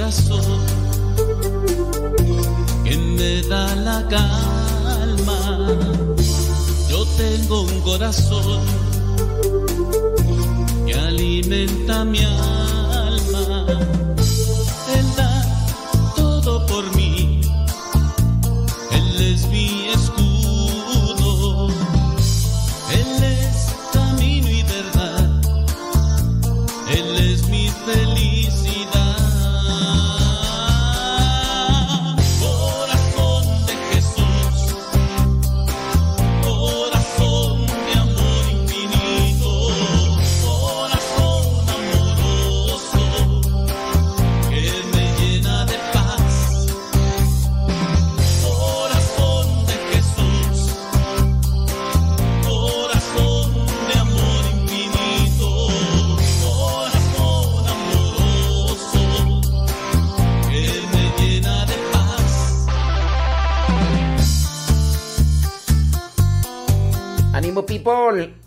corazón que me da la calma. Yo tengo un corazón que alimenta mi alma.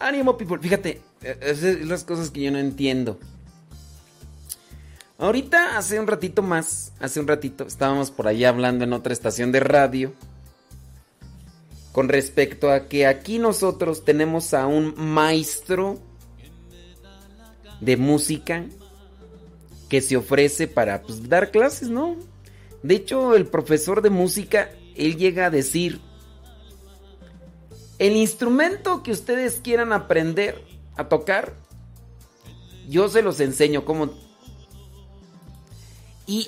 Ánimo people. Fíjate, eh, esas las cosas que yo no entiendo. Ahorita, hace un ratito más, hace un ratito, estábamos por allá hablando en otra estación de radio. Con respecto a que aquí nosotros tenemos a un maestro de música que se ofrece para pues, dar clases, ¿no? De hecho, el profesor de música, él llega a decir, el instrumento que ustedes quieran aprender a tocar, yo se los enseño cómo. Y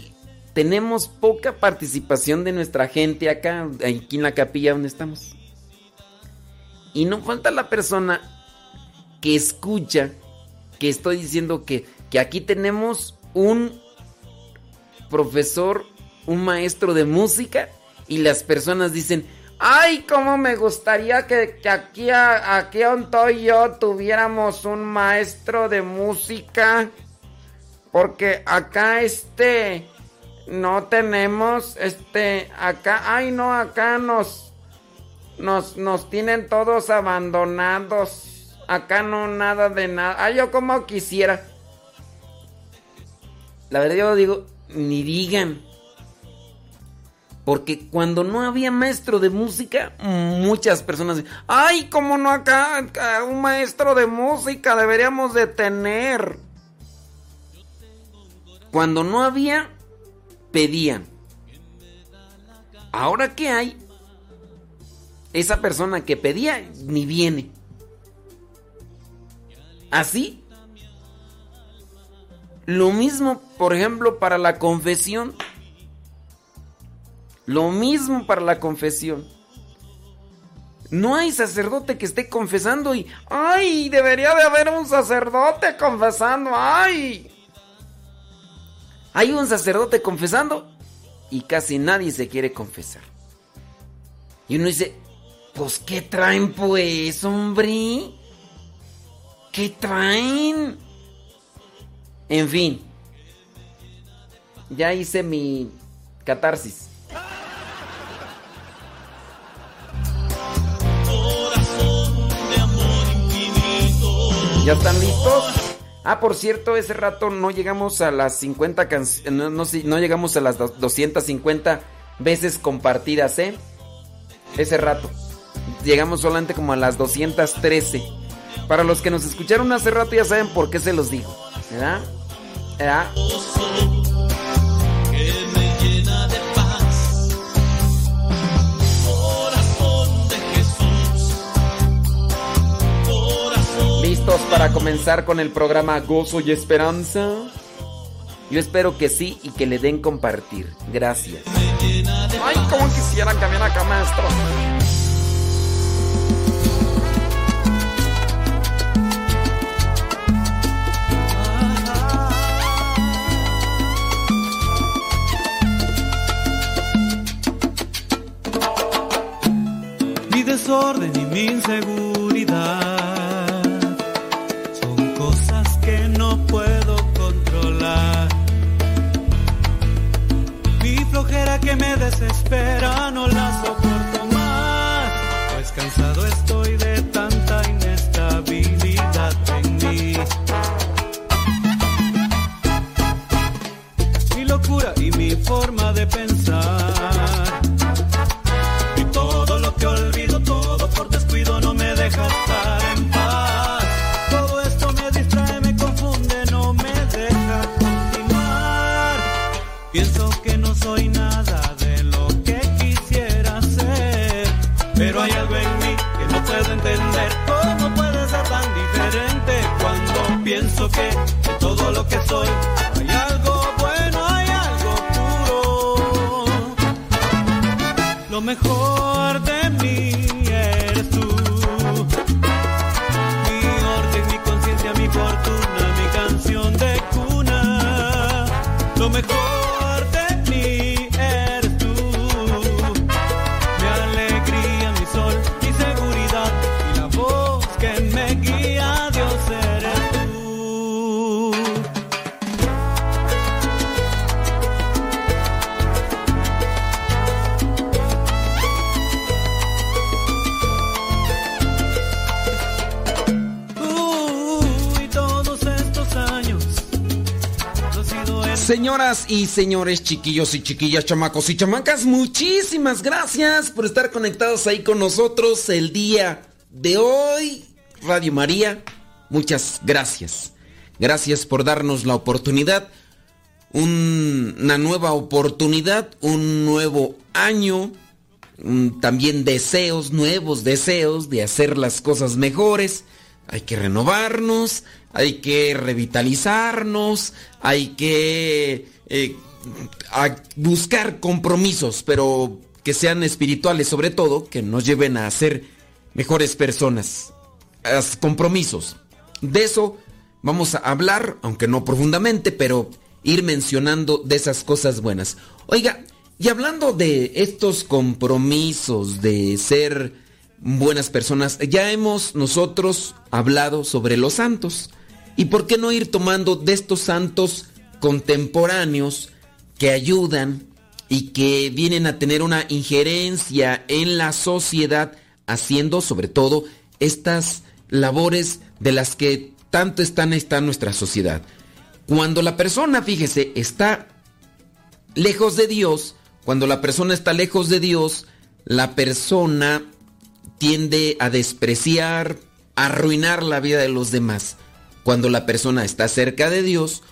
tenemos poca participación de nuestra gente acá, aquí en la capilla donde estamos. Y no falta la persona que escucha que estoy diciendo que, que aquí tenemos un profesor, un maestro de música, y las personas dicen, ay, cómo me gustaría que, que aquí, a- aquí donde estoy yo tuviéramos un maestro de música, porque acá este, no tenemos, este, acá, ay no, acá nos, nos, nos tienen todos abandonados. Acá no nada de nada. Ay, yo como quisiera. La verdad yo digo, ni digan. Porque cuando no había maestro de música, muchas personas ay, cómo no acá, acá un maestro de música deberíamos de tener. Cuando no había, pedían. Ahora que hay, esa persona que pedía ni viene. Así. Lo mismo, por ejemplo, para la confesión. Lo mismo para la confesión. No hay sacerdote que esté confesando y... ¡Ay! Debería de haber un sacerdote confesando. ¡Ay! Hay un sacerdote confesando y casi nadie se quiere confesar. Y uno dice, pues ¿qué traen pues, hombre? ¿Qué traen? En fin. Ya hice mi catarsis. ¿Ya están listos? Ah, por cierto, ese rato no llegamos a las 50 canciones, no, no, no llegamos a las do- 250 veces compartidas, ¿eh? Ese rato. Llegamos solamente como a las 213. Para los que nos escucharon hace rato ya saben por qué se los digo. ¿Verdad? ¿Verdad? ¿Listos para comenzar con el programa Gozo y Esperanza? Yo espero que sí y que le den compartir. Gracias. Ay, cómo quisiera que viera acá, maestro. mi desorden y mi inseguridad que me desespera no la soporto más, pues cansado estoy de tanta inestabilidad en mí. Mi locura y mi forma de pensar, y todo lo que olvido, todo por descuido no me deja estar en paz. Todo esto me distrae, me confunde, no me deja continuar. Pienso que no soy nada. que Señoras y señores, chiquillos y chiquillas, chamacos y chamacas, muchísimas gracias por estar conectados ahí con nosotros el día de hoy. Radio María, muchas gracias. Gracias por darnos la oportunidad, una nueva oportunidad, un nuevo año, también deseos, nuevos deseos de hacer las cosas mejores. Hay que renovarnos, hay que revitalizarnos, hay que eh, buscar compromisos, pero que sean espirituales sobre todo, que nos lleven a ser mejores personas. compromisos. De eso vamos a hablar, aunque no profundamente, pero ir mencionando de esas cosas buenas. Oiga, y hablando de estos compromisos de ser buenas personas, ya hemos nosotros hablado sobre los santos. ¿Y por qué no ir tomando de estos santos contemporáneos que ayudan y que vienen a tener una injerencia en la sociedad, haciendo sobre todo estas labores de las que tanto están está nuestra sociedad? Cuando la persona, fíjese, está lejos de Dios, cuando la persona está lejos de Dios, la persona tiende a despreciar, a arruinar la vida de los demás. Cuando la persona está cerca de Dios,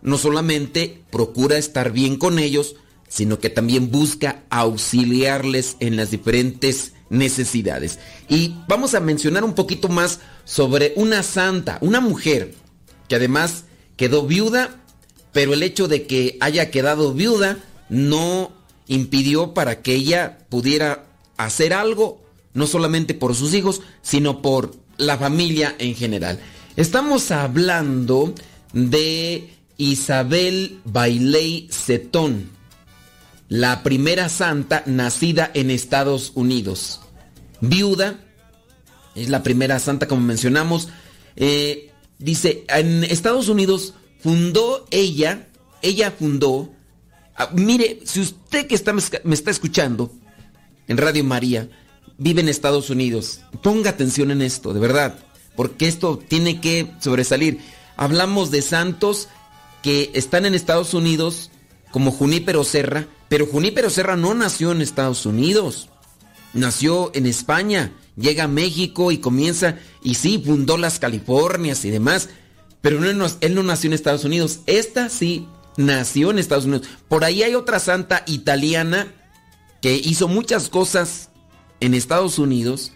no solamente procura estar bien con ellos, sino que también busca auxiliarles en las diferentes necesidades. Y vamos a mencionar un poquito más sobre una santa, una mujer, que además quedó viuda, pero el hecho de que haya quedado viuda no impidió para que ella pudiera hacer algo, no solamente por sus hijos, sino por la familia en general. Estamos hablando de Isabel Bailey Cetón, la primera santa nacida en Estados Unidos. Viuda, es la primera santa como mencionamos. Eh, dice, en Estados Unidos fundó ella, ella fundó, ah, mire, si usted que está, me está escuchando en Radio María, vive en Estados Unidos, ponga atención en esto, de verdad porque esto tiene que sobresalir. Hablamos de santos que están en Estados Unidos, como Junípero Serra, pero Junípero Serra no nació en Estados Unidos, nació en España, llega a México y comienza, y sí, fundó las Californias y demás, pero él no nació en Estados Unidos, esta sí nació en Estados Unidos. Por ahí hay otra santa italiana que hizo muchas cosas en Estados Unidos,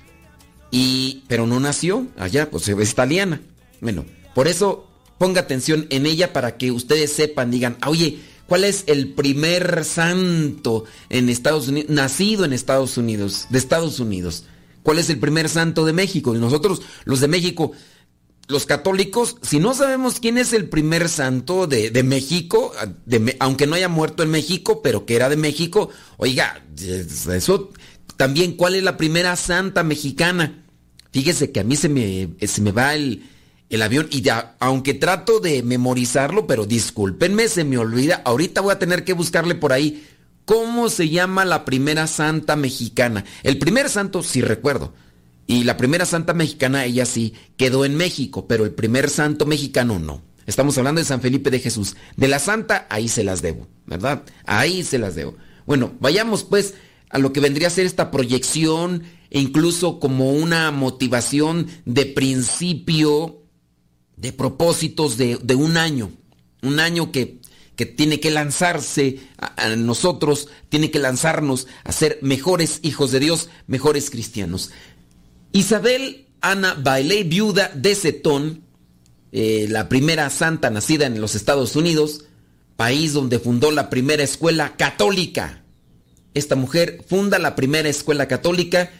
y, pero no nació allá, pues es italiana. Bueno, por eso ponga atención en ella para que ustedes sepan, digan, oye, ¿cuál es el primer santo en Estados Unidos, nacido en Estados Unidos, de Estados Unidos? ¿Cuál es el primer santo de México? Y nosotros, los de México, los católicos, si no sabemos quién es el primer santo de, México, aunque no haya muerto en México, pero que era de México, oiga, eso también, ¿cuál es la primera santa mexicana? Fíjese que a mí se me, se me va el, avión y ya, aunque trato de memorizarlo, pero discúlpenme, se me olvida. Ahorita voy a tener que buscarle por ahí cómo se llama la primera santa mexicana. El primer santo sí recuerdo. Y la primera santa mexicana, ella sí, quedó en México, pero el primer santo mexicano no. Estamos hablando de San Felipe de Jesús. De la santa, ahí se las debo, ¿verdad? Ahí se las debo. Bueno, vayamos pues a lo que vendría a ser esta proyección e incluso como una motivación de principio, de propósitos de, un año, un año que, que tiene que lanzarse a, nosotros, tiene que lanzarnos a ser mejores hijos de Dios, mejores cristianos. Isabel Ana Bailey, viuda de Setón, eh, la primera santa nacida en los Estados Unidos, país donde fundó la primera escuela católica esta mujer funda la primera escuela católica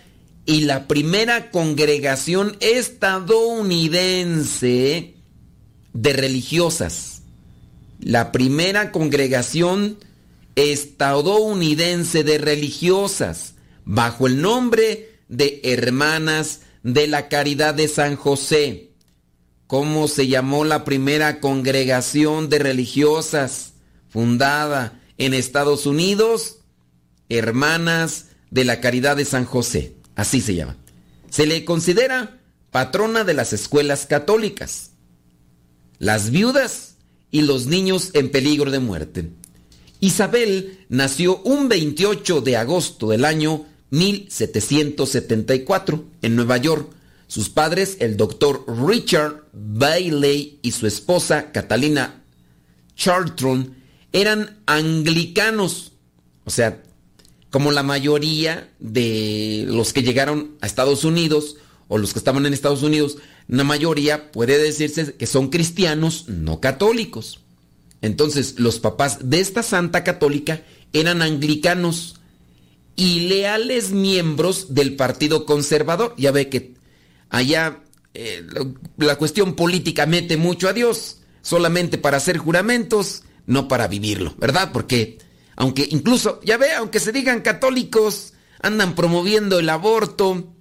y la primera congregación estadounidense de religiosas. La primera congregación estadounidense de religiosas bajo el nombre de Hermanas de la Caridad de San José. ¿Cómo se llamó la primera congregación de religiosas fundada en Estados Unidos? Hermanas de la Caridad de San José, así se llama. Se le considera patrona de las escuelas católicas. Las viudas y los niños en peligro de muerte. Isabel nació un 28 de agosto del año 1774 en Nueva York. Sus padres, el doctor Richard Bailey y su esposa Catalina Charlton, eran anglicanos. O sea, como la mayoría de los que llegaron a Estados Unidos o los que estaban en Estados Unidos, la mayoría puede decirse que son cristianos no católicos. Entonces, los papás de esta santa católica eran anglicanos y leales miembros del Partido Conservador. Ya ve que allá eh, la cuestión política mete mucho a Dios, solamente para hacer juramentos, no para vivirlo, ¿verdad? Porque, aunque incluso, ya ve, aunque se digan católicos, andan promoviendo el aborto,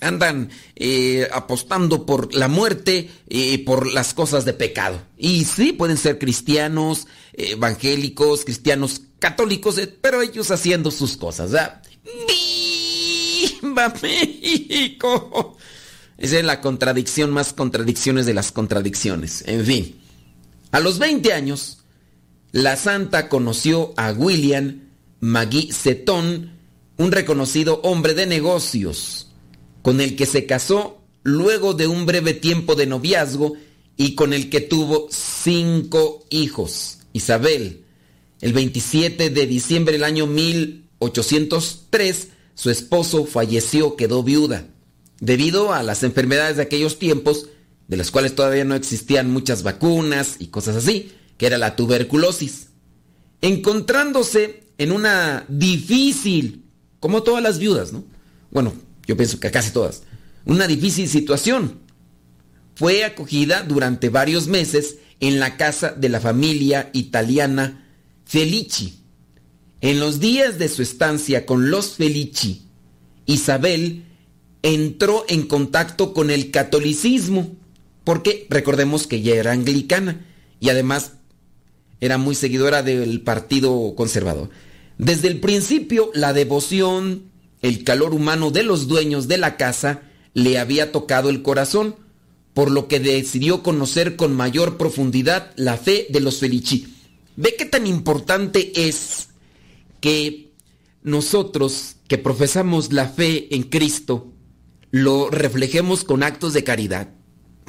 andan eh, apostando por la muerte y por las cosas de pecado. Y sí, pueden ser cristianos, evangélicos, cristianos católicos, eh, pero ellos haciendo sus cosas. ¡Viva México! Esa es la contradicción más contradicciones de las contradicciones. En fin, a los 20 años, la santa conoció a William Magui Setón, un reconocido hombre de negocios con el que se casó luego de un breve tiempo de noviazgo y con el que tuvo cinco hijos. Isabel, el 27 de diciembre del año 1803, su esposo falleció, quedó viuda. Debido a las enfermedades de aquellos tiempos, de las cuales todavía no existían muchas vacunas y cosas así, que era la tuberculosis. Encontrándose en una difícil, como todas las viudas, ¿no? Bueno, yo pienso que casi todas, una difícil situación. Fue acogida durante varios meses en la casa de la familia italiana Felici. En los días de su estancia con los Felici, Isabel entró en contacto con el catolicismo, porque recordemos que ella era anglicana y además era muy seguidora del Partido Conservador. Desde el principio, la devoción, el calor humano de los dueños de la casa le había tocado el corazón, por lo que decidió conocer con mayor profundidad la fe de los Felici. ¿Ve qué tan importante es que nosotros que profesamos la fe en Cristo lo reflejemos con actos de caridad?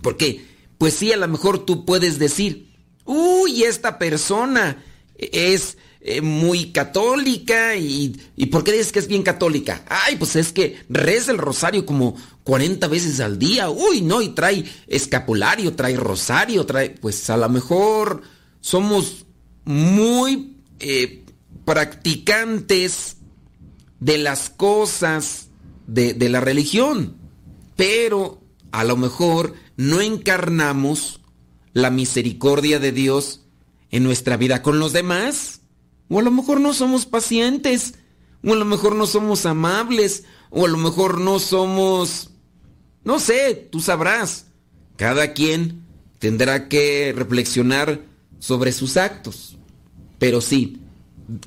Porque, pues sí, a lo mejor tú puedes decir, uy, esta persona es eh, muy católica y, y ¿por qué dices que es bien católica? Ay, pues es que reza el rosario como 40 veces al día. Uy, no, y trae escapulario, trae rosario, trae, pues a lo mejor somos muy eh, practicantes de las cosas de, de la religión, pero a lo mejor no encarnamos la misericordia de Dios en nuestra vida con los demás. O a lo mejor no somos pacientes, o a lo mejor no somos amables, o a lo mejor no somos... No sé, tú sabrás. Cada quien tendrá que reflexionar sobre sus actos. Pero sí,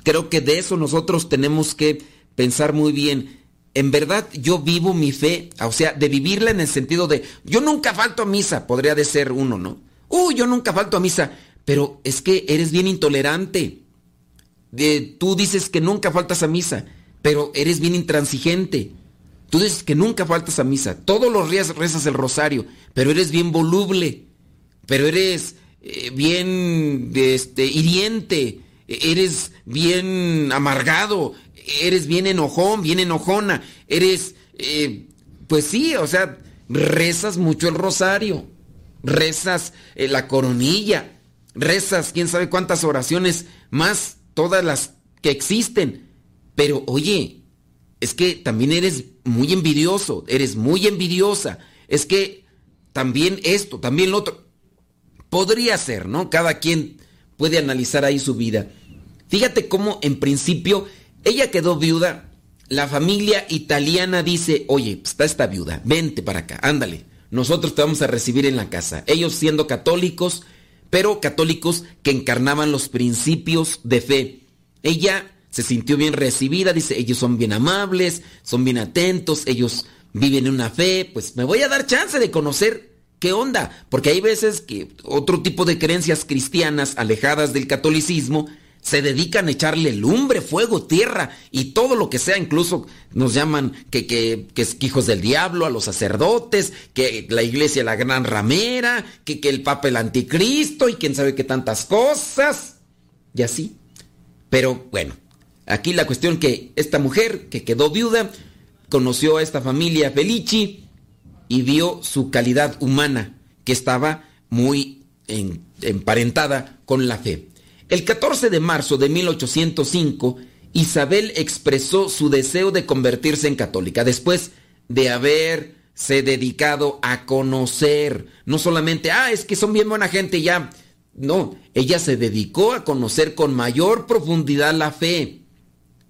creo que de eso nosotros tenemos que pensar muy bien. En verdad yo vivo mi fe, o sea, de vivirla en el sentido de, yo nunca falto a misa, podría de ser uno, ¿no? Uy, yo nunca falto a misa, pero es que eres bien intolerante tú dices que nunca faltas a misa, pero eres bien intransigente. Tú dices que nunca faltas a misa. Todos los días rezas el rosario, pero eres bien voluble, pero eres eh, bien este, hiriente, eres bien amargado, eres bien enojón, bien enojona, eres, eh, pues sí, o sea, rezas mucho el rosario, rezas eh, la coronilla, rezas quién sabe cuántas oraciones más todas las que existen. Pero oye, es que también eres muy envidioso, eres muy envidiosa. Es que también esto, también lo otro. Podría ser, ¿no? Cada quien puede analizar ahí su vida. Fíjate cómo en principio ella quedó viuda. La familia italiana dice, oye, pues, está esta viuda, vente para acá, ándale. Nosotros te vamos a recibir en la casa. Ellos siendo católicos, pero católicos que encarnaban los principios de fe. Ella se sintió bien recibida, dice, ellos son bien amables, son bien atentos, ellos viven en una fe, pues me voy a dar chance de conocer qué onda, porque hay veces que otro tipo de creencias cristianas alejadas del catolicismo se dedican a echarle lumbre, fuego, tierra y todo lo que sea, incluso nos llaman que, que, que hijos del diablo, a los sacerdotes, que la iglesia la gran ramera, que, que el papa el anticristo y quién sabe qué tantas cosas. Y así. Pero bueno, aquí la cuestión que esta mujer que quedó viuda conoció a esta familia Felici y vio su calidad humana que estaba muy emparentada con la fe. El 14 de marzo de 1805, Isabel expresó su deseo de convertirse en católica después de haberse dedicado a conocer, no solamente, ah, es que son bien buena gente ya, no, ella se dedicó a conocer con mayor profundidad la fe.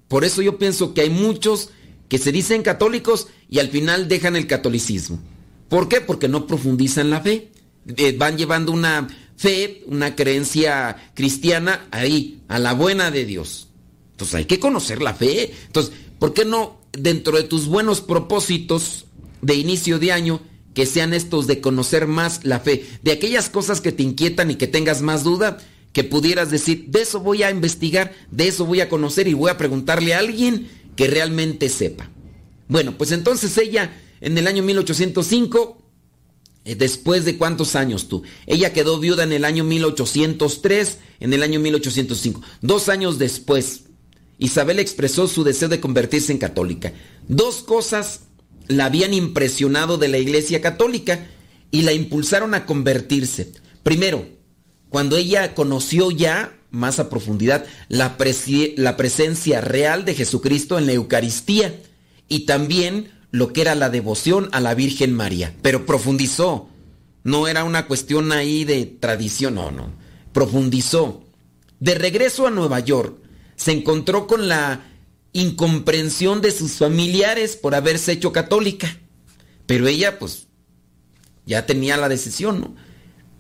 Por eso yo pienso que hay muchos que se dicen católicos y al final dejan el catolicismo. ¿Por qué? Porque no profundizan la fe. Eh, van llevando una fe, una creencia cristiana ahí, a la buena de Dios. Entonces hay que conocer la fe. Entonces, ¿por qué no dentro de tus buenos propósitos de inicio de año que sean estos de conocer más la fe, de aquellas cosas que te inquietan y que tengas más duda, que pudieras decir, de eso voy a investigar, de eso voy a conocer y voy a preguntarle a alguien que realmente sepa. Bueno, pues entonces ella en el año 1805 eh, Después de cuántos años tú? Ella quedó viuda en el año 1803, en el año 1805. Dos años después, Isabel expresó su deseo de convertirse en católica. Dos cosas la habían impresionado de la Iglesia Católica y la impulsaron a convertirse. Primero, cuando ella conoció ya más a profundidad la, la presencia real de Jesucristo en la Eucaristía y también lo que era la devoción a la Virgen María, pero profundizó. No era una cuestión ahí de tradición, no, no. Profundizó. De regreso a Nueva York, se encontró con la incomprensión de sus familiares por haberse hecho católica. Pero ella, pues, ya tenía la decisión, ¿no?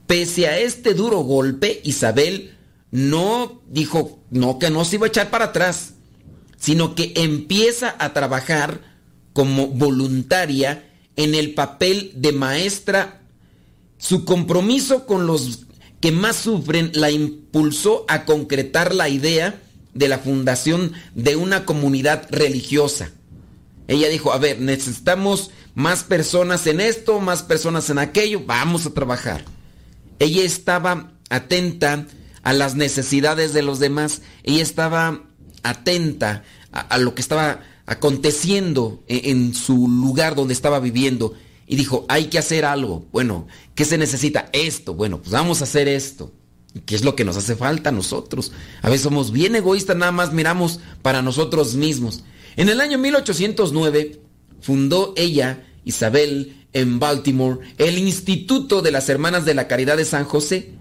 Pese a este duro golpe, Isabel no dijo, no, que no se iba a echar para atrás, sino que empieza a trabajar como voluntaria en el papel de maestra. Su compromiso con los que más sufren la impulsó a concretar la idea de la fundación de una comunidad religiosa. Ella dijo, a ver, necesitamos más personas en esto, más personas en aquello, vamos a trabajar. Ella estaba atenta a las necesidades de los demás, ella estaba atenta a, a lo que estaba aconteciendo e-, en, su lugar donde estaba viviendo y dijo, hay que hacer algo. Bueno, ¿qué se necesita? Esto. Bueno, pues vamos a hacer esto. ¿Qué es lo que nos hace falta a nosotros? A veces somos bien egoístas, nada más miramos para nosotros mismos. En el año 1809 fundó ella, Isabel, en Baltimore, el Instituto de las Hermanas de la Caridad de San José,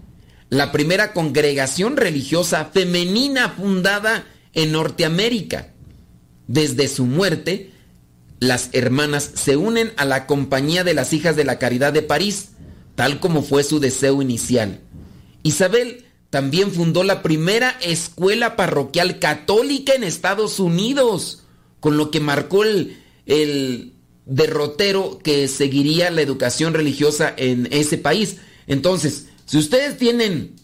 la primera congregación religiosa femenina fundada en Norteamérica. Desde su muerte, las hermanas se unen a la Compañía de las Hijas de la Caridad de París, tal como fue su deseo inicial. Isabel también fundó la primera escuela parroquial católica en Estados Unidos, con lo que marcó el, derrotero que seguiría la educación religiosa en ese país. Entonces, si ustedes tienen,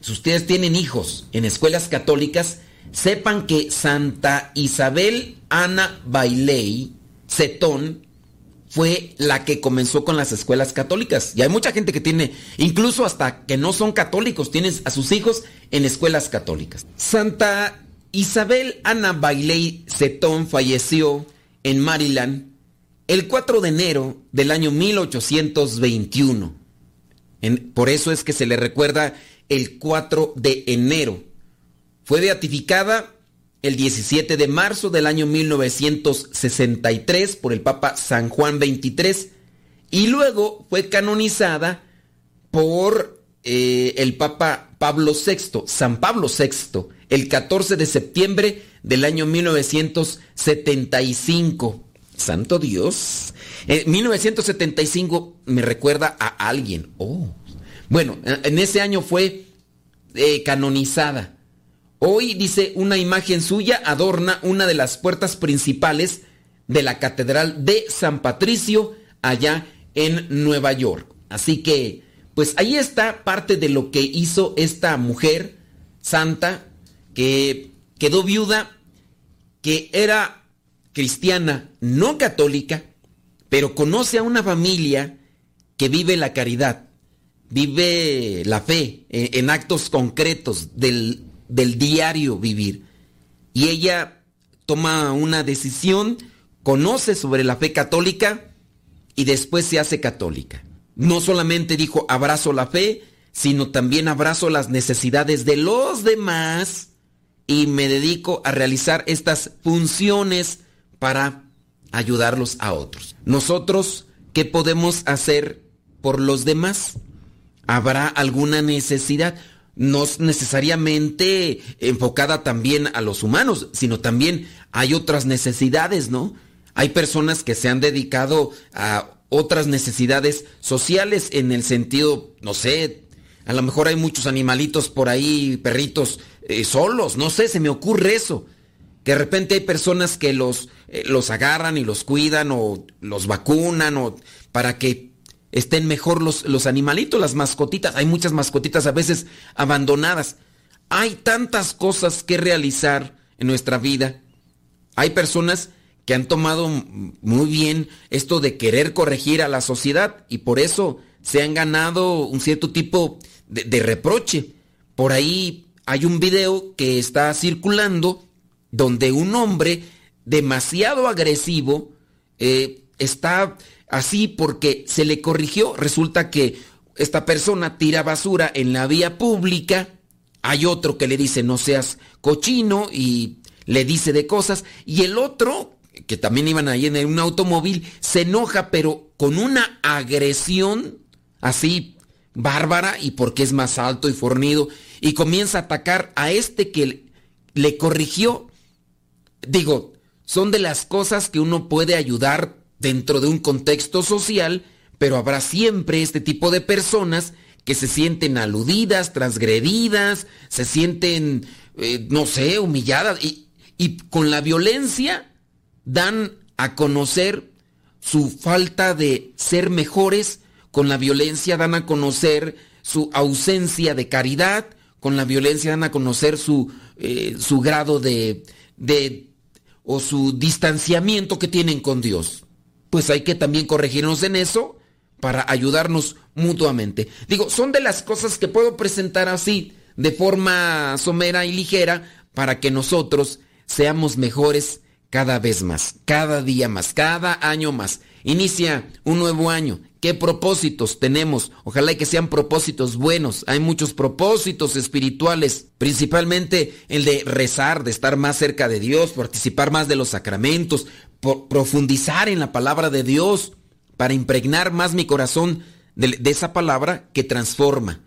si ustedes tienen hijos en escuelas católicas, sepan que Santa Isabel Ana Bailey Cetón fue la que comenzó con las escuelas católicas. Y hay mucha gente que tiene, incluso hasta que no son católicos, tienen a sus hijos en escuelas católicas. Santa Isabel Ana Bailey Cetón falleció en Maryland el 4 de enero del año 1821. por eso es que se le recuerda el 4 de enero fue beatificada el 17 de marzo del año 1963 por el Papa San Juan XXIII y luego fue canonizada por eh, el Papa Pablo VI, San Pablo VI, el 14 de septiembre del año 1975. Santo Dios. En 1975 me recuerda a alguien. Oh. Bueno, en ese año fue eh, canonizada. Hoy, dice, una imagen suya adorna una de las puertas principales de la Catedral de San Patricio allá en Nueva York. Así que, pues ahí está parte de lo que hizo esta mujer santa que quedó viuda, que era cristiana, no católica, pero conoce a una familia que vive la caridad, vive la fe eh, en, actos concretos del, del diario vivir. Y ella toma una decisión, conoce sobre la fe católica y después se hace católica. No solamente dijo abrazo la fe, sino también abrazo las necesidades de los demás y me dedico a realizar estas funciones para ayudarlos a otros. Nosotros, ¿qué podemos hacer por los demás? ¿Habrá alguna necesidad? No necesariamente enfocada también a los humanos, sino también hay otras necesidades, ¿no? Hay personas que se han dedicado a otras necesidades sociales en el sentido, no sé, a lo mejor hay muchos animalitos por ahí, perritos eh, solos, no sé, se me ocurre eso. Que de repente hay personas que los, eh, los agarran y los cuidan o los vacunan o para que estén mejor los, los animalitos, las mascotitas. Hay muchas mascotitas a veces abandonadas. Hay tantas cosas que realizar en nuestra vida. Hay personas que han tomado muy bien esto de querer corregir a la sociedad y por eso se han ganado un cierto tipo de, reproche. Por ahí hay un video que está circulando donde un hombre demasiado agresivo eh, está así porque se le corrigió. Resulta que esta persona tira basura en la vía pública. Hay otro que le dice no seas cochino y le dice de cosas. Y el otro, que también iban ahí en un automóvil, se enoja pero con una agresión así bárbara y porque es más alto y fornido y comienza a atacar a este que le corrigió. Digo, son de las cosas que uno puede ayudar dentro de un contexto social, pero habrá siempre este tipo de personas que se sienten aludidas, transgredidas, se sienten, eh, no sé, humilladas y, y con la violencia dan a conocer su falta de ser mejores con la violencia dan a conocer su ausencia de caridad, con la violencia dan a conocer su, eh, su grado de, de, o su distanciamiento que tienen con Dios. Pues hay que también corregirnos en eso para ayudarnos mutuamente. Digo, son de las cosas que puedo presentar así, de forma somera y ligera, para que nosotros seamos mejores cada vez más, cada día más, cada año más. Inicia un nuevo año. ¿Qué propósitos tenemos? Ojalá y que sean propósitos buenos. Hay muchos propósitos espirituales, principalmente el de rezar, de estar más cerca de Dios, participar más de los sacramentos, profundizar en la palabra de Dios, para impregnar más mi corazón de, esa palabra que transforma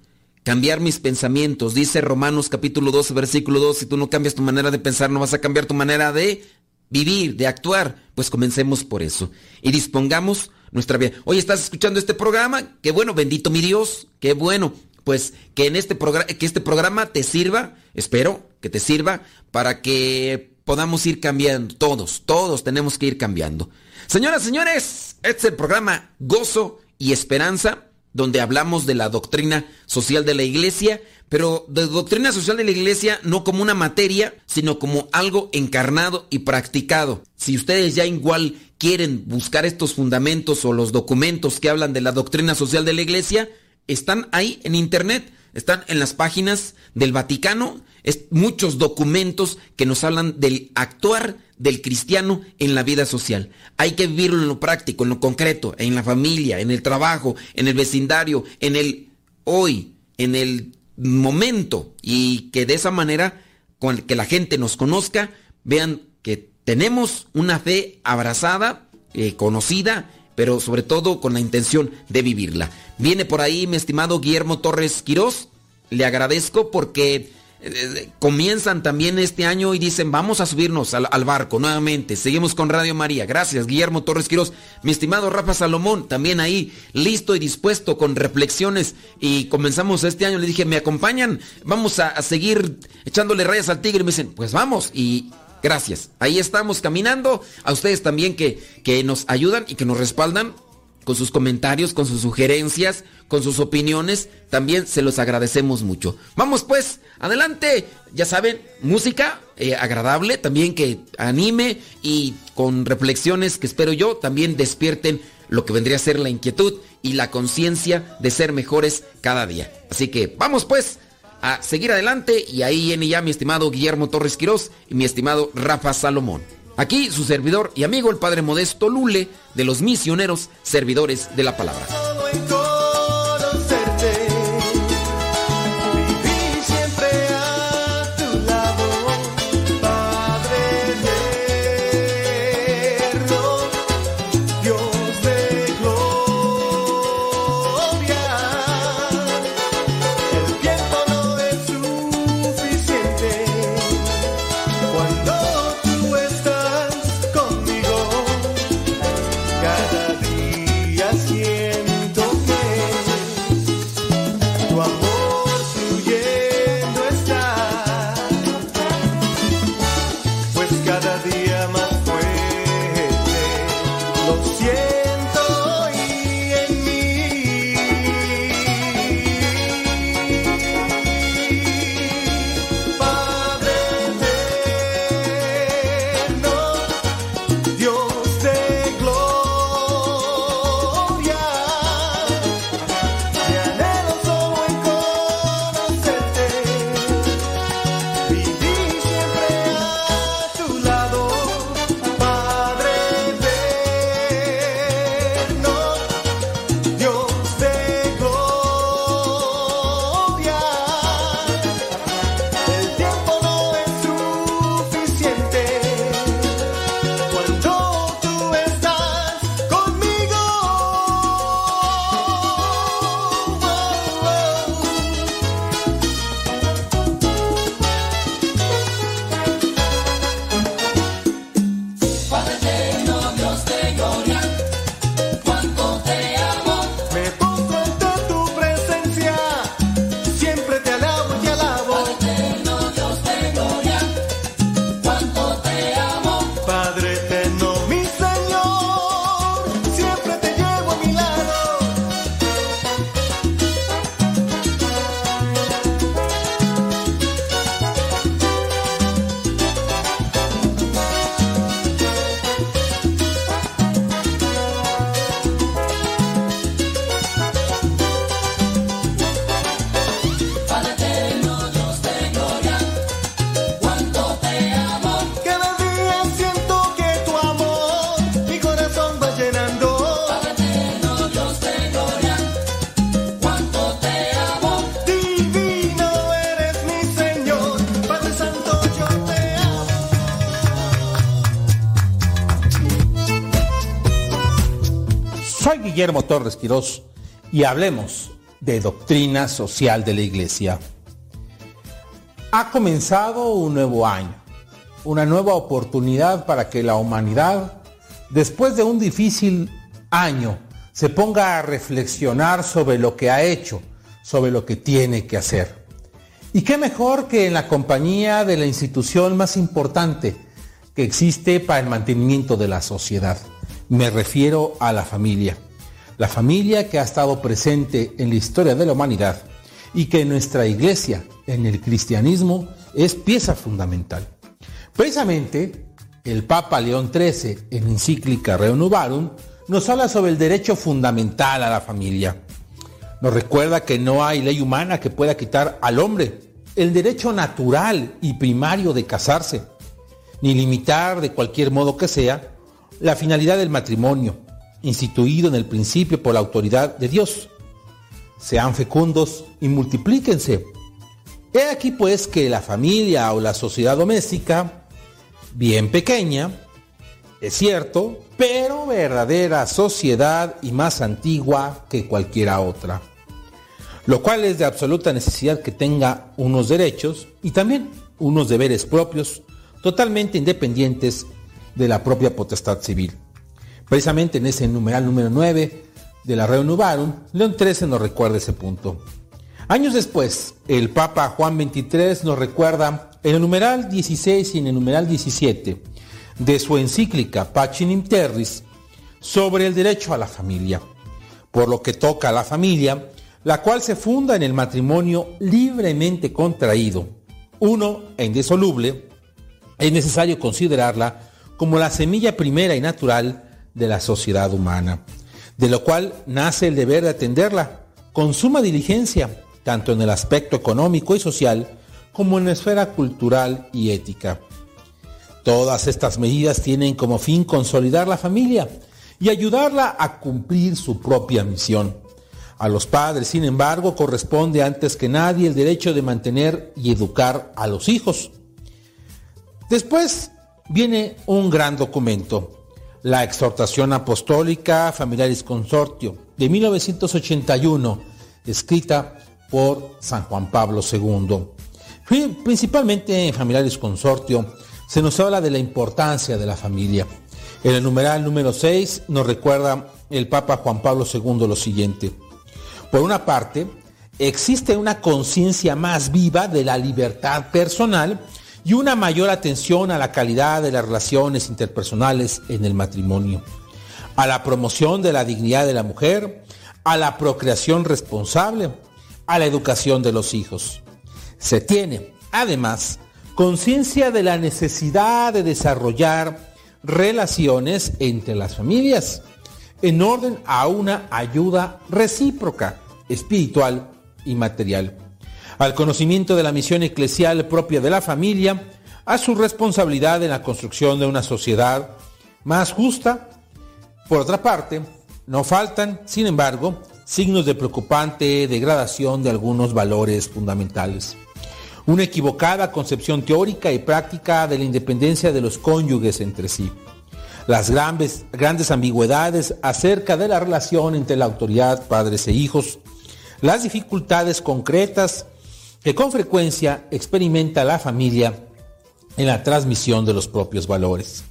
cambiar mis pensamientos. Dice Romanos capítulo 12, versículo 2, si tú no cambias tu manera de pensar, no vas a cambiar tu manera de vivir, de actuar. Pues comencemos por eso. Y dispongamos nuestra vida. Oye, ¿estás escuchando este programa? Qué bueno, bendito mi Dios, qué bueno. Pues que en este que este programa te sirva, espero que te sirva para que podamos ir cambiando. Todos, todos tenemos que ir cambiando. Señoras, señores, este es el programa Gozo y Esperanza, donde hablamos de la doctrina social de la iglesia pero de doctrina social de la iglesia no como una materia, sino como algo encarnado y practicado. Si ustedes ya igual quieren buscar estos fundamentos o los documentos que hablan de la doctrina social de la iglesia, están ahí en internet, están en las páginas del Vaticano, es muchos documentos que nos hablan del actuar del cristiano en la vida social. Hay que vivirlo en lo práctico, en lo concreto, en la familia, en el trabajo, en el vecindario, en el hoy, en el momento y que de esa manera, con que la gente nos conozca, vean que tenemos una fe abrazada, eh, conocida, pero sobre todo con la intención de vivirla. Viene por ahí mi estimado Guillermo Torres Quirós, le agradezco porque eh, comienzan también este año y dicen vamos a subirnos al, barco nuevamente. Seguimos con Radio María. Gracias, Guillermo Torres Quiroz. Mi estimado Rafa Salomón, también ahí listo y dispuesto con reflexiones. Y comenzamos este año. Le dije, ¿me acompañan? Vamos a, seguir echándole rayas al tigre. Y me dicen, pues vamos. Y gracias. Ahí estamos caminando. A ustedes también que, que nos ayudan y que nos respaldan. Con sus comentarios, con sus sugerencias, con sus opiniones. También se los agradecemos mucho. Vamos pues, adelante. Ya saben, música eh, agradable, también que anime y con reflexiones que espero yo también despierten lo que vendría a ser la inquietud y la conciencia de ser mejores cada día. Así que vamos pues a seguir adelante y ahí viene ya mi estimado Guillermo Torres Quirós y mi estimado Rafa Salomón. Aquí su servidor y amigo el Padre Modesto Lule de los misioneros servidores de la palabra. Guillermo Torres Quirós y hablemos de doctrina social de la Iglesia. Ha comenzado un nuevo año, una nueva oportunidad para que la humanidad, después de un difícil año, se ponga a reflexionar sobre lo que ha hecho, sobre lo que tiene que hacer. Y qué mejor que en la compañía de la institución más importante que existe para el mantenimiento de la sociedad. Me refiero a la familia la familia que ha estado presente en la historia de la humanidad y que en nuestra iglesia, en el cristianismo, es pieza fundamental. Precisamente, el Papa León XIII, en encíclica Reunuvarum, nos habla sobre el derecho fundamental a la familia. Nos recuerda que no hay ley humana que pueda quitar al hombre el derecho natural y primario de casarse, ni limitar de cualquier modo que sea la finalidad del matrimonio, instituido en el principio por la autoridad de Dios. Sean fecundos y multiplíquense. He aquí pues que la familia o la sociedad doméstica, bien pequeña, es cierto, pero verdadera sociedad y más antigua que cualquiera otra. Lo cual es de absoluta necesidad que tenga unos derechos y también unos deberes propios totalmente independientes de la propia potestad civil. Precisamente en ese numeral número 9 de la Reunuvarum, León XIII nos recuerda ese punto. Años después, el Papa Juan XXIII nos recuerda en el numeral 16 y en el numeral 17 de su encíclica Pacem Terris, sobre el derecho a la familia, por lo que toca a la familia, la cual se funda en el matrimonio libremente contraído, uno e indisoluble, es necesario considerarla como la semilla primera y natural de la sociedad humana, de lo cual nace el deber de atenderla con suma diligencia, tanto en el aspecto económico y social como en la esfera cultural y ética. Todas estas medidas tienen como fin consolidar la familia y ayudarla a cumplir su propia misión. A los padres, sin embargo, corresponde antes que nadie el derecho de mantener y educar a los hijos. Después viene un gran documento, la exhortación apostólica Familiaris Consortio de 1981, escrita por San Juan Pablo II. Principalmente en Familiaris Consortio se nos habla de la importancia de la familia. En el numeral número 6 nos recuerda el Papa Juan Pablo II lo siguiente. Por una parte, existe una conciencia más viva de la libertad personal y una mayor atención a la calidad de las relaciones interpersonales en el matrimonio, a la promoción de la dignidad de la mujer, a la procreación responsable, a la educación de los hijos. Se tiene, además, conciencia de la necesidad de desarrollar relaciones entre las familias en orden a una ayuda recíproca, espiritual y material, al conocimiento de la misión eclesial propia de la familia, a su responsabilidad en la construcción de una sociedad más justa. Por otra parte, no faltan, sin embargo, signos de preocupante degradación de algunos valores fundamentales. Una equivocada concepción teórica y práctica de la independencia de los cónyuges entre sí, las grandes, grandes ambigüedades acerca de la relación entre la autoridad, padres e hijos, las dificultades concretas que con frecuencia experimenta la familia en la transmisión de los propios valores,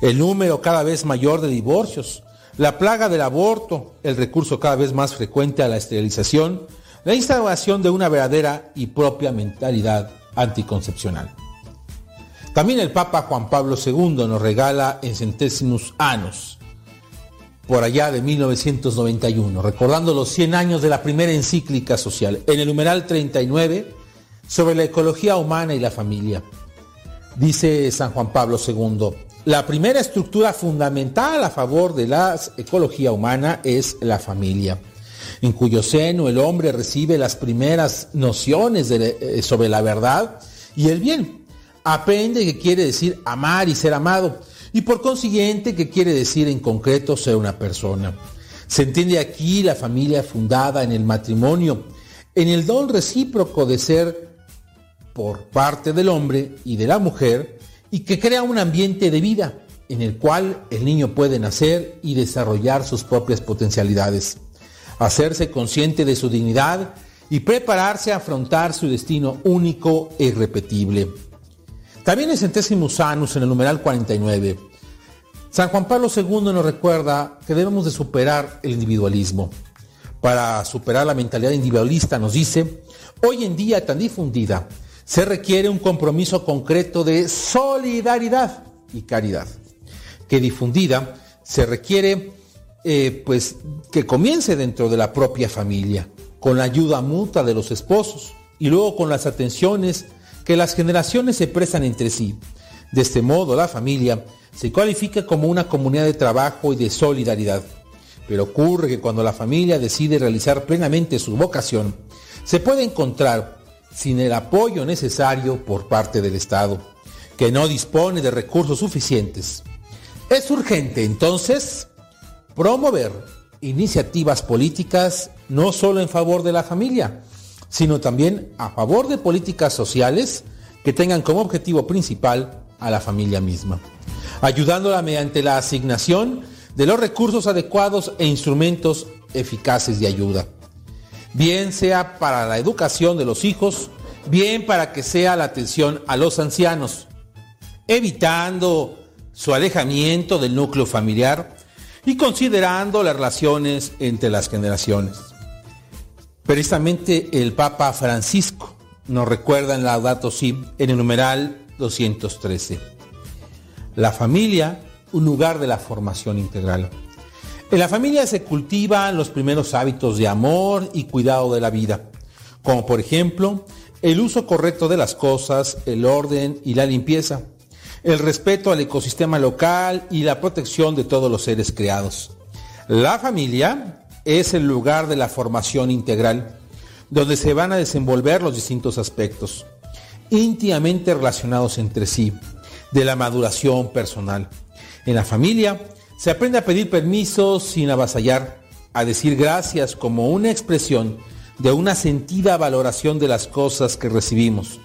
el número cada vez mayor de divorcios, la plaga del aborto, el recurso cada vez más frecuente a la esterilización, la instauración de una verdadera y propia mentalidad anticoncepcional. También el Papa Juan Pablo II nos regala en Centésimos Anos, por allá de 1991, recordando los 100 años de la primera encíclica social, en el numeral 39, sobre la ecología humana y la familia. Dice San Juan Pablo II, la primera estructura fundamental a favor de la ecología humana es la familia en cuyo seno el hombre recibe las primeras nociones eh, sobre la verdad y el bien. Aprende que quiere decir amar y ser amado y por consiguiente que quiere decir en concreto ser una persona. Se entiende aquí la familia fundada en el matrimonio, en el don recíproco de ser por parte del hombre y de la mujer y que crea un ambiente de vida en el cual el niño puede nacer y desarrollar sus propias potencialidades hacerse consciente de su dignidad y prepararse a afrontar su destino único e irrepetible. También en Centésimos Anus, en el numeral 49, San Juan Pablo II nos recuerda que debemos de superar el individualismo. Para superar la mentalidad individualista, nos dice, hoy en día tan difundida, se requiere un compromiso concreto de solidaridad y caridad. Que difundida se requiere eh, pues que comience dentro de la propia familia, con la ayuda mutua de los esposos y luego con las atenciones que las generaciones se prestan entre sí. De este modo, la familia se cualifica como una comunidad de trabajo y de solidaridad. Pero ocurre que cuando la familia decide realizar plenamente su vocación, se puede encontrar sin el apoyo necesario por parte del Estado, que no dispone de recursos suficientes. Es urgente entonces promover iniciativas políticas no solo en favor de la familia, sino también a favor de políticas sociales que tengan como objetivo principal a la familia misma, ayudándola mediante la asignación de los recursos adecuados e instrumentos eficaces de ayuda, bien sea para la educación de los hijos, bien para que sea la atención a los ancianos, evitando su alejamiento del núcleo familiar y considerando las relaciones entre las generaciones. Precisamente el Papa Francisco nos recuerda en Laudato Si, en el numeral 213. La familia, un lugar de la formación integral. En la familia se cultivan los primeros hábitos de amor y cuidado de la vida, como por ejemplo el uso correcto de las cosas, el orden y la limpieza, el respeto al ecosistema local y la protección de todos los seres creados. La familia es el lugar de la formación integral, donde se van a desenvolver los distintos aspectos, íntimamente relacionados entre sí, de la maduración personal. En la familia se aprende a pedir permiso sin avasallar, a decir gracias como una expresión de una sentida valoración de las cosas que recibimos,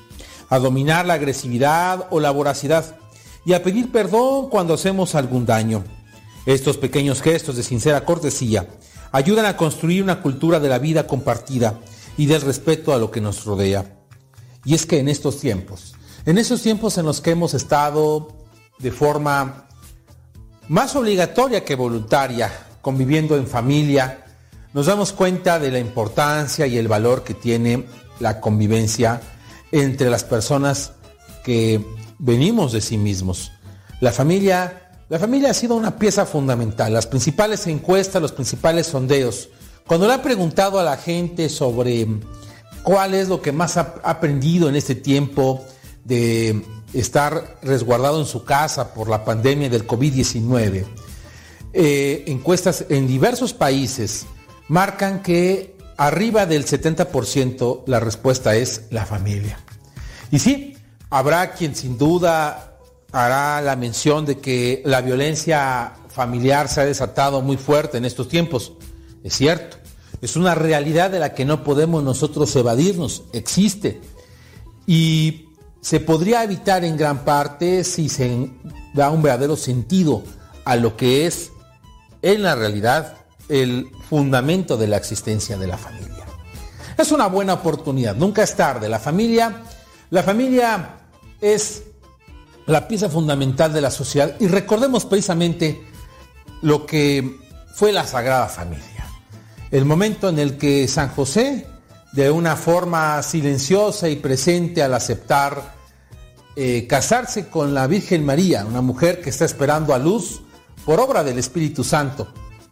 a dominar la agresividad o la voracidad y a pedir perdón cuando hacemos algún daño. Estos pequeños gestos de sincera cortesía ayudan a construir una cultura de la vida compartida y del respeto a lo que nos rodea. Y es que en estos tiempos, en esos tiempos en los que hemos estado de forma más obligatoria que voluntaria, conviviendo en familia, nos damos cuenta de la importancia y el valor que tiene la convivencia entre las personas que venimos de sí mismos. La familia, la familia ha sido una pieza fundamental. Las principales encuestas, los principales sondeos. Cuando le ha preguntado a la gente sobre cuál es lo que más ha aprendido en este tiempo de estar resguardado en su casa por la pandemia del COVID-19, eh, encuestas en diversos países marcan que arriba del 70% la respuesta es la familia. Y sí, habrá quien sin duda hará la mención de que la violencia familiar se ha desatado muy fuerte en estos tiempos. Es cierto, es una realidad de la que no podemos nosotros evadirnos, existe. Y se podría evitar en gran parte si se da un verdadero sentido a lo que es en la realidad el fundamento de la existencia de la familia. Es una buena oportunidad, nunca es tarde. La familia, la familia es la pieza fundamental de la sociedad y recordemos precisamente lo que fue la Sagrada Familia. El momento en el que San José, de una forma silenciosa y presente al aceptar eh, casarse con la Virgen María, una mujer que está esperando a luz por obra del Espíritu Santo.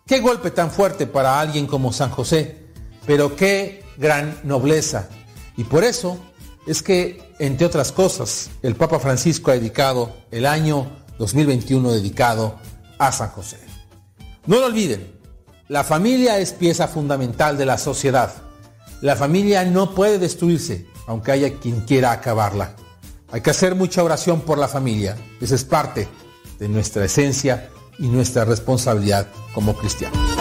Qué golpe tan fuerte para alguien como San José, pero qué gran nobleza. Y por eso es que, entre otras cosas, el Papa Francisco ha dedicado el año 2021 dedicado a San José. No lo olviden, la familia es pieza fundamental de la sociedad. La familia no puede destruirse, aunque haya quien quiera acabarla. Hay que hacer mucha oración por la familia. Esa es parte de nuestra esencia y nuestra responsabilidad como cristianos.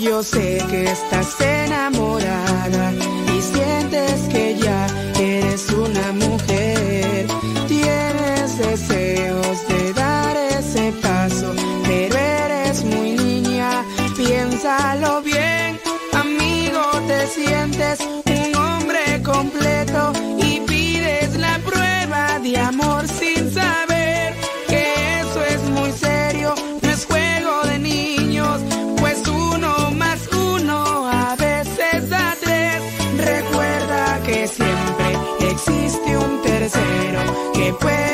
Yo sé que estás enamorada y sientes que ya eres una mujer. Tienes deseos de dar ese paso, pero eres muy niña. Piénsalo bien, amigo, te sientes un hombre completo puede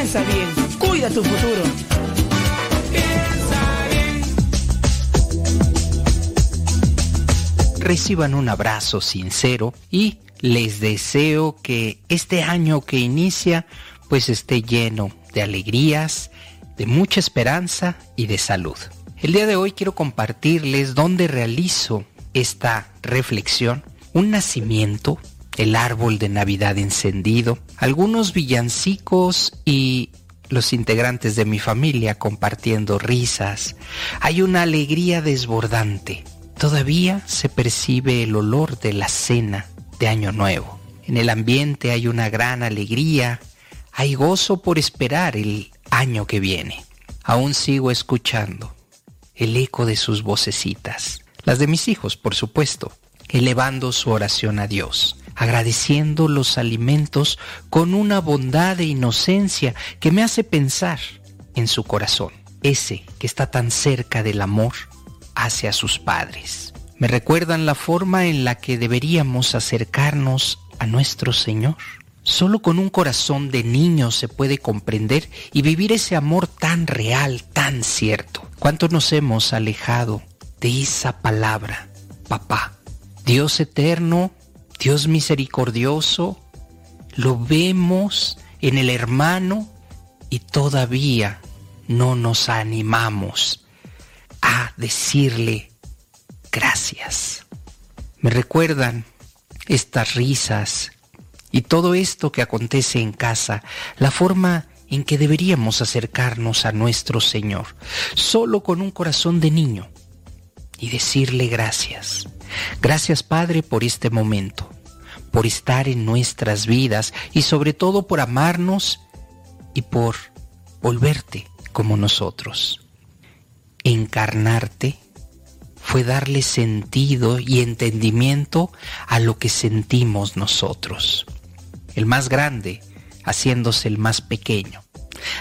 Piensa bien, cuida tu futuro. Reciban un abrazo sincero y les deseo que este año que inicia pues esté lleno de alegrías, de mucha esperanza y de salud. El día de hoy quiero compartirles dónde realizo esta reflexión, un nacimiento, el árbol de Navidad encendido, algunos villancicos y los integrantes de mi familia compartiendo risas. Hay una alegría desbordante. Todavía se percibe el olor de la cena de Año Nuevo. En el ambiente hay una gran alegría, hay gozo por esperar el año que viene. Aún sigo escuchando el eco de sus vocecitas, las de mis hijos, por supuesto, elevando su oración a Dios, agradeciendo los alimentos con una bondad e inocencia que me hace pensar en su corazón, ese que está tan cerca del amor hacia sus padres. Me recuerdan la forma en la que deberíamos acercarnos a nuestro Señor. Solo con un corazón de niño se puede comprender y vivir ese amor tan real, tan cierto. ¿Cuánto nos hemos alejado de esa palabra, papá? Dios eterno, Dios misericordioso, lo vemos en el hermano y todavía no nos animamos a decirle gracias. Me recuerdan estas risas y todo esto que acontece en casa, la forma en que deberíamos acercarnos a nuestro Señor, solo con un corazón de niño, y decirle gracias. Gracias Padre por este momento, por estar en nuestras vidas y sobre todo por amarnos y por volverte como nosotros. Encarnarte fue darle sentido y entendimiento a lo que sentimos nosotros. El más grande haciéndose el más pequeño.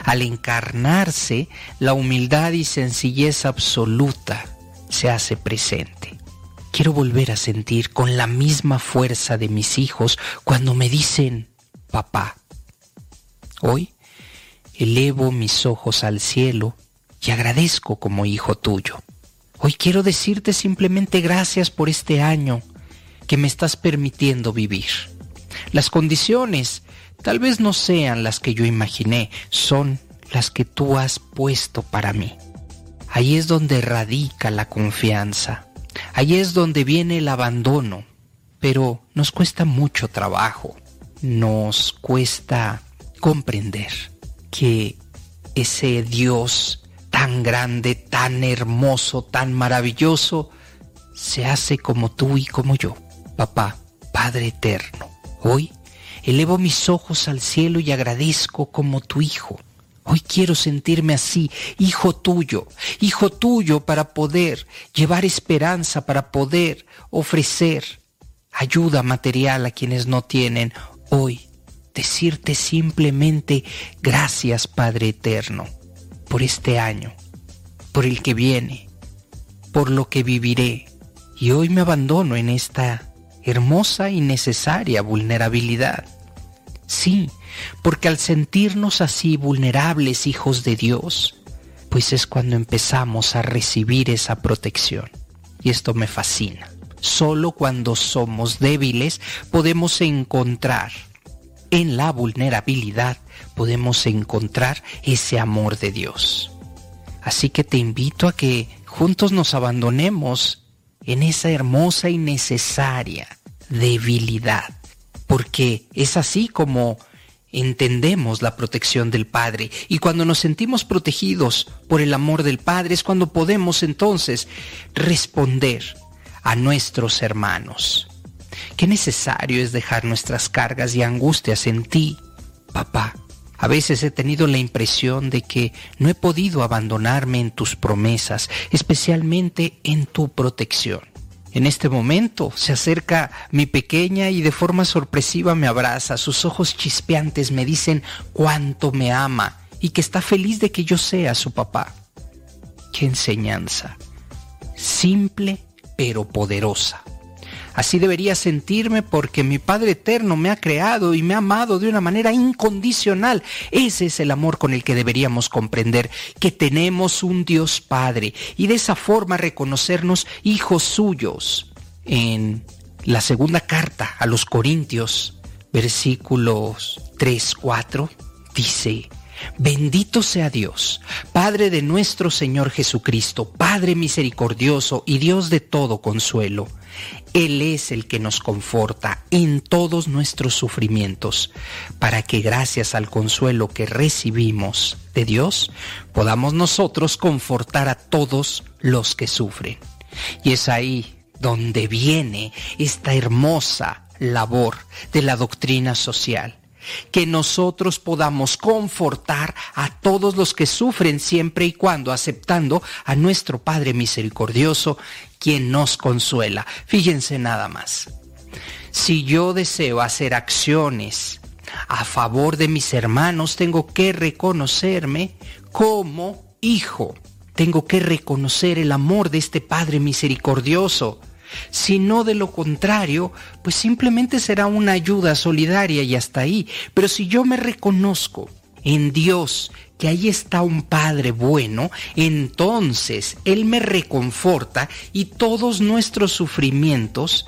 Al encarnarse, la humildad y sencillez absoluta se hace presente. Quiero volver a sentir con la misma fuerza de mis hijos cuando me dicen, papá. Hoy elevo mis ojos al cielo y agradezco como hijo tuyo. Hoy quiero decirte simplemente gracias por este año que me estás permitiendo vivir. Las condiciones tal vez no sean las que yo imaginé, son las que tú has puesto para mí. Ahí es donde radica la confianza. Ahí es donde viene el abandono. Pero nos cuesta mucho trabajo. Nos cuesta comprender que ese Dios tan grande, tan hermoso, tan maravilloso, se hace como tú y como yo. Papá, Padre eterno, hoy elevo mis ojos al cielo y agradezco como tu hijo. Hoy quiero sentirme así, hijo tuyo, hijo tuyo para poder llevar esperanza, para poder ofrecer ayuda material a quienes no tienen. Hoy decirte simplemente gracias Padre Eterno por este año, por el que viene, por lo que viviré. Y hoy me abandono en esta hermosa y necesaria vulnerabilidad. Sí, porque al sentirnos así vulnerables hijos de Dios, pues es cuando empezamos a recibir esa protección. Y esto me fascina. Solo cuando somos débiles podemos encontrar en la vulnerabilidad, podemos encontrar ese amor de Dios. Así que te invito a que juntos nos abandonemos en esa hermosa y necesaria debilidad, porque es así como entendemos la protección del Padre y cuando nos sentimos protegidos por el amor del Padre es cuando podemos entonces responder a nuestros hermanos. Qué necesario es dejar nuestras cargas y angustias en ti, papá. A veces he tenido la impresión de que no he podido abandonarme en tus promesas, especialmente en tu protección. En este momento se acerca mi pequeña y de forma sorpresiva me abraza. Sus ojos chispeantes me dicen cuánto me ama y que está feliz de que yo sea su papá. Qué enseñanza. Simple pero poderosa. Así debería sentirme porque mi Padre Eterno me ha creado y me ha amado de una manera incondicional. Ese es el amor con el que deberíamos comprender que tenemos un Dios Padre y de esa forma reconocernos hijos suyos. En la segunda carta a los Corintios, versículos 3, 4, dice, Bendito sea Dios, Padre de nuestro Señor Jesucristo, Padre misericordioso y Dios de todo consuelo. Él es el que nos conforta en todos nuestros sufrimientos, para que gracias al consuelo que recibimos de Dios, podamos nosotros confortar a todos los que sufren. Y es ahí donde viene esta hermosa labor de la doctrina social que nosotros podamos confortar a todos los que sufren siempre y cuando aceptando a nuestro Padre misericordioso, quien nos consuela. Fíjense nada más. Si yo deseo hacer acciones a favor de mis hermanos, tengo que reconocerme como hijo. Tengo que reconocer el amor de este Padre misericordioso si no de lo contrario, pues simplemente será una ayuda solidaria y hasta ahí. Pero si yo me reconozco en Dios, que ahí está un Padre bueno, entonces Él me reconforta y todos nuestros sufrimientos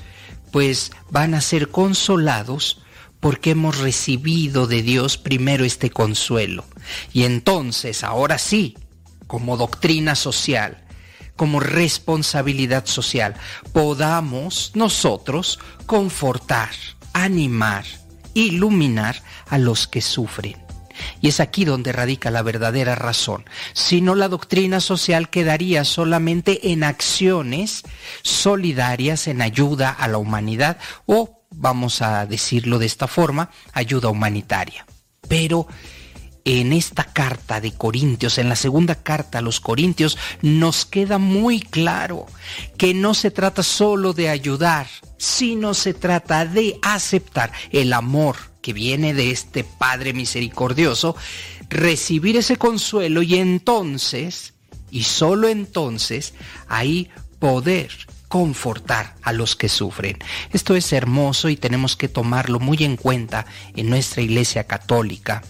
pues van a ser consolados porque hemos recibido de Dios primero este consuelo. Y entonces, ahora sí, como doctrina social, como responsabilidad social, podamos nosotros confortar, animar, iluminar a los que sufren. Y es aquí donde radica la verdadera razón. Si no, la doctrina social quedaría solamente en acciones solidarias en ayuda a la humanidad o, vamos a decirlo de esta forma, ayuda humanitaria. Pero en esta carta de Corintios, en la segunda carta a los Corintios, nos queda muy claro que no se trata solo de ayudar, sino se trata de aceptar el amor que viene de este Padre misericordioso, recibir ese consuelo y entonces, y solo entonces, ahí poder confortar a los que sufren. Esto es hermoso y tenemos que tomarlo muy en cuenta en nuestra Iglesia Católica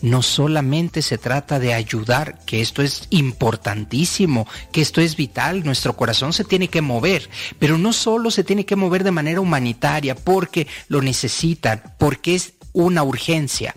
no solamente se trata de ayudar, que esto es importantísimo, que esto es vital, nuestro corazón se tiene que mover, pero no solo se tiene que mover de manera humanitaria porque lo necesitan, porque es una urgencia,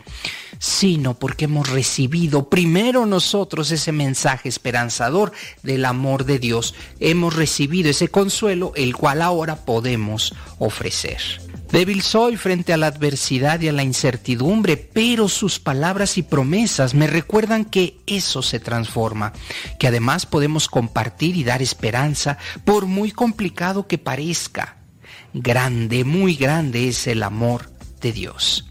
sino porque hemos recibido primero nosotros ese mensaje esperanzador del amor de Dios. Hemos recibido ese consuelo, el cual ahora podemos ofrecer. Débil soy frente a la adversidad y a la incertidumbre, pero sus palabras y promesas me recuerdan que eso se transforma, que además podemos compartir y dar esperanza por muy complicado que parezca. Grande, muy grande es el amor de Dios.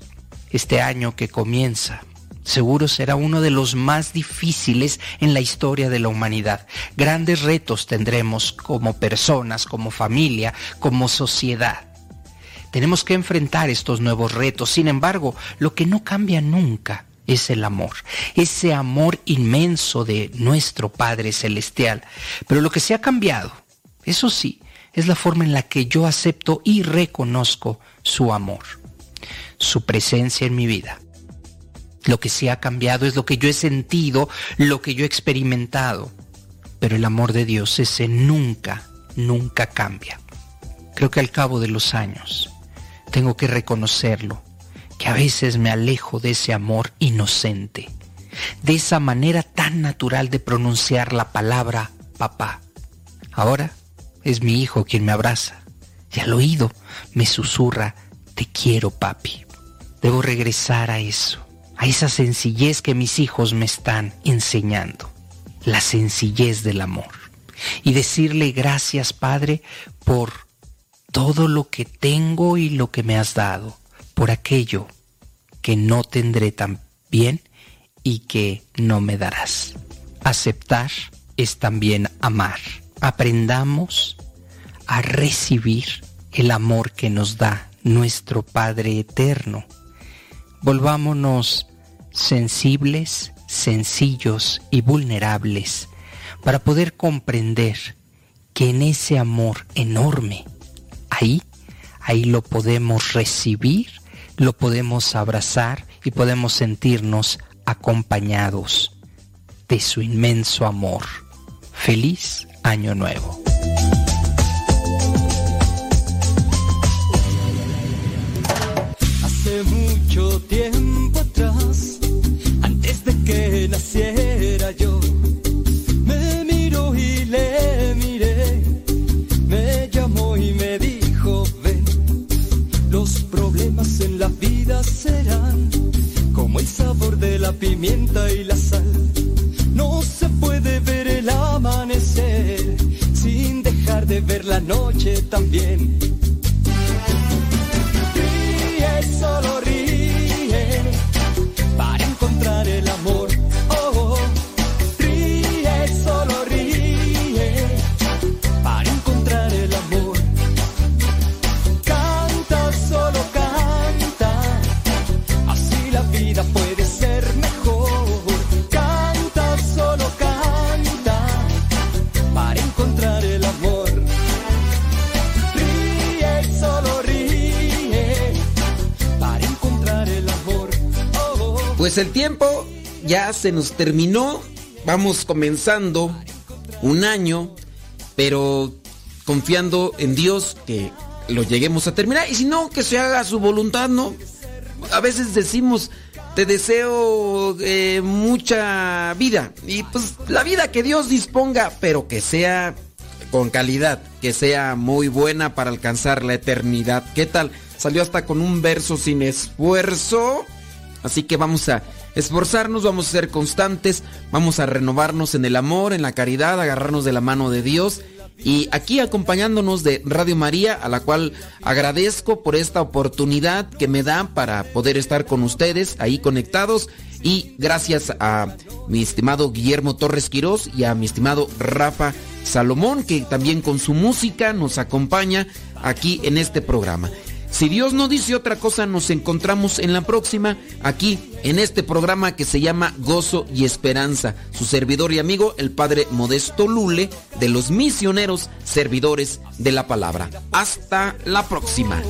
Este año que comienza seguro será uno de los más difíciles en la historia de la humanidad. Grandes retos tendremos como personas, como familia, como sociedad. Tenemos que enfrentar estos nuevos retos. Sin embargo, lo que no cambia nunca es el amor, ese amor inmenso de nuestro Padre Celestial. Pero lo que se ha cambiado, eso sí, es la forma en la que yo acepto y reconozco su amor, su presencia en mi vida. Lo que se ha cambiado es lo que yo he sentido, lo que yo he experimentado. Pero el amor de Dios ese nunca, nunca cambia. Creo que al cabo de los años, tengo que reconocerlo, que a veces me alejo de ese amor inocente, de esa manera tan natural de pronunciar la palabra papá. Ahora es mi hijo quien me abraza y al oído me susurra, te quiero papi. Debo regresar a eso, a esa sencillez que mis hijos me están enseñando, la sencillez del amor. Y decirle gracias Padre por todo lo que tengo y lo que me has dado, por aquello que no tendré tan bien y que no me darás. Aceptar es también amar. Aprendamos a recibir el amor que nos da nuestro Padre Eterno. Volvámonos sensibles, sencillos y vulnerables para poder comprender que en ese amor enorme, ahí, ahí lo podemos recibir, lo podemos abrazar y podemos sentirnos acompañados de su inmenso amor. Feliz Año Nuevo. Hace mucho tiempo atrás, antes de que naciera yo, en la vida serán como el sabor de la pimienta y la sal. No se puede ver el amanecer sin dejar de ver la noche también. Ríe, solo ríe, Pues el tiempo ya se nos terminó. Vamos comenzando un año, pero confiando en Dios que lo lleguemos a terminar. Y si no, que se haga su voluntad, ¿no? A veces decimos, te deseo eh, mucha vida. Y pues la vida que Dios disponga, pero que sea con calidad, que sea muy buena para alcanzar la eternidad. ¿Qué tal? Salió hasta con un verso sin esfuerzo. Así que vamos a esforzarnos, vamos a ser constantes, vamos a renovarnos en el amor, en la caridad, agarrarnos de la mano de Dios. Y aquí acompañándonos de Radio María, a la cual agradezco por esta oportunidad que me da para poder estar con ustedes ahí conectados. Y gracias a mi estimado Guillermo Torres Quirós y a mi estimado Rafa Salomón, que también con su música nos acompaña aquí en este programa. Si Dios no dice otra cosa, nos encontramos en la próxima, aquí en este programa que se llama Gozo y Esperanza. Su servidor y amigo, el Padre Modesto Lule, de los misioneros servidores de la palabra. Hasta la próxima.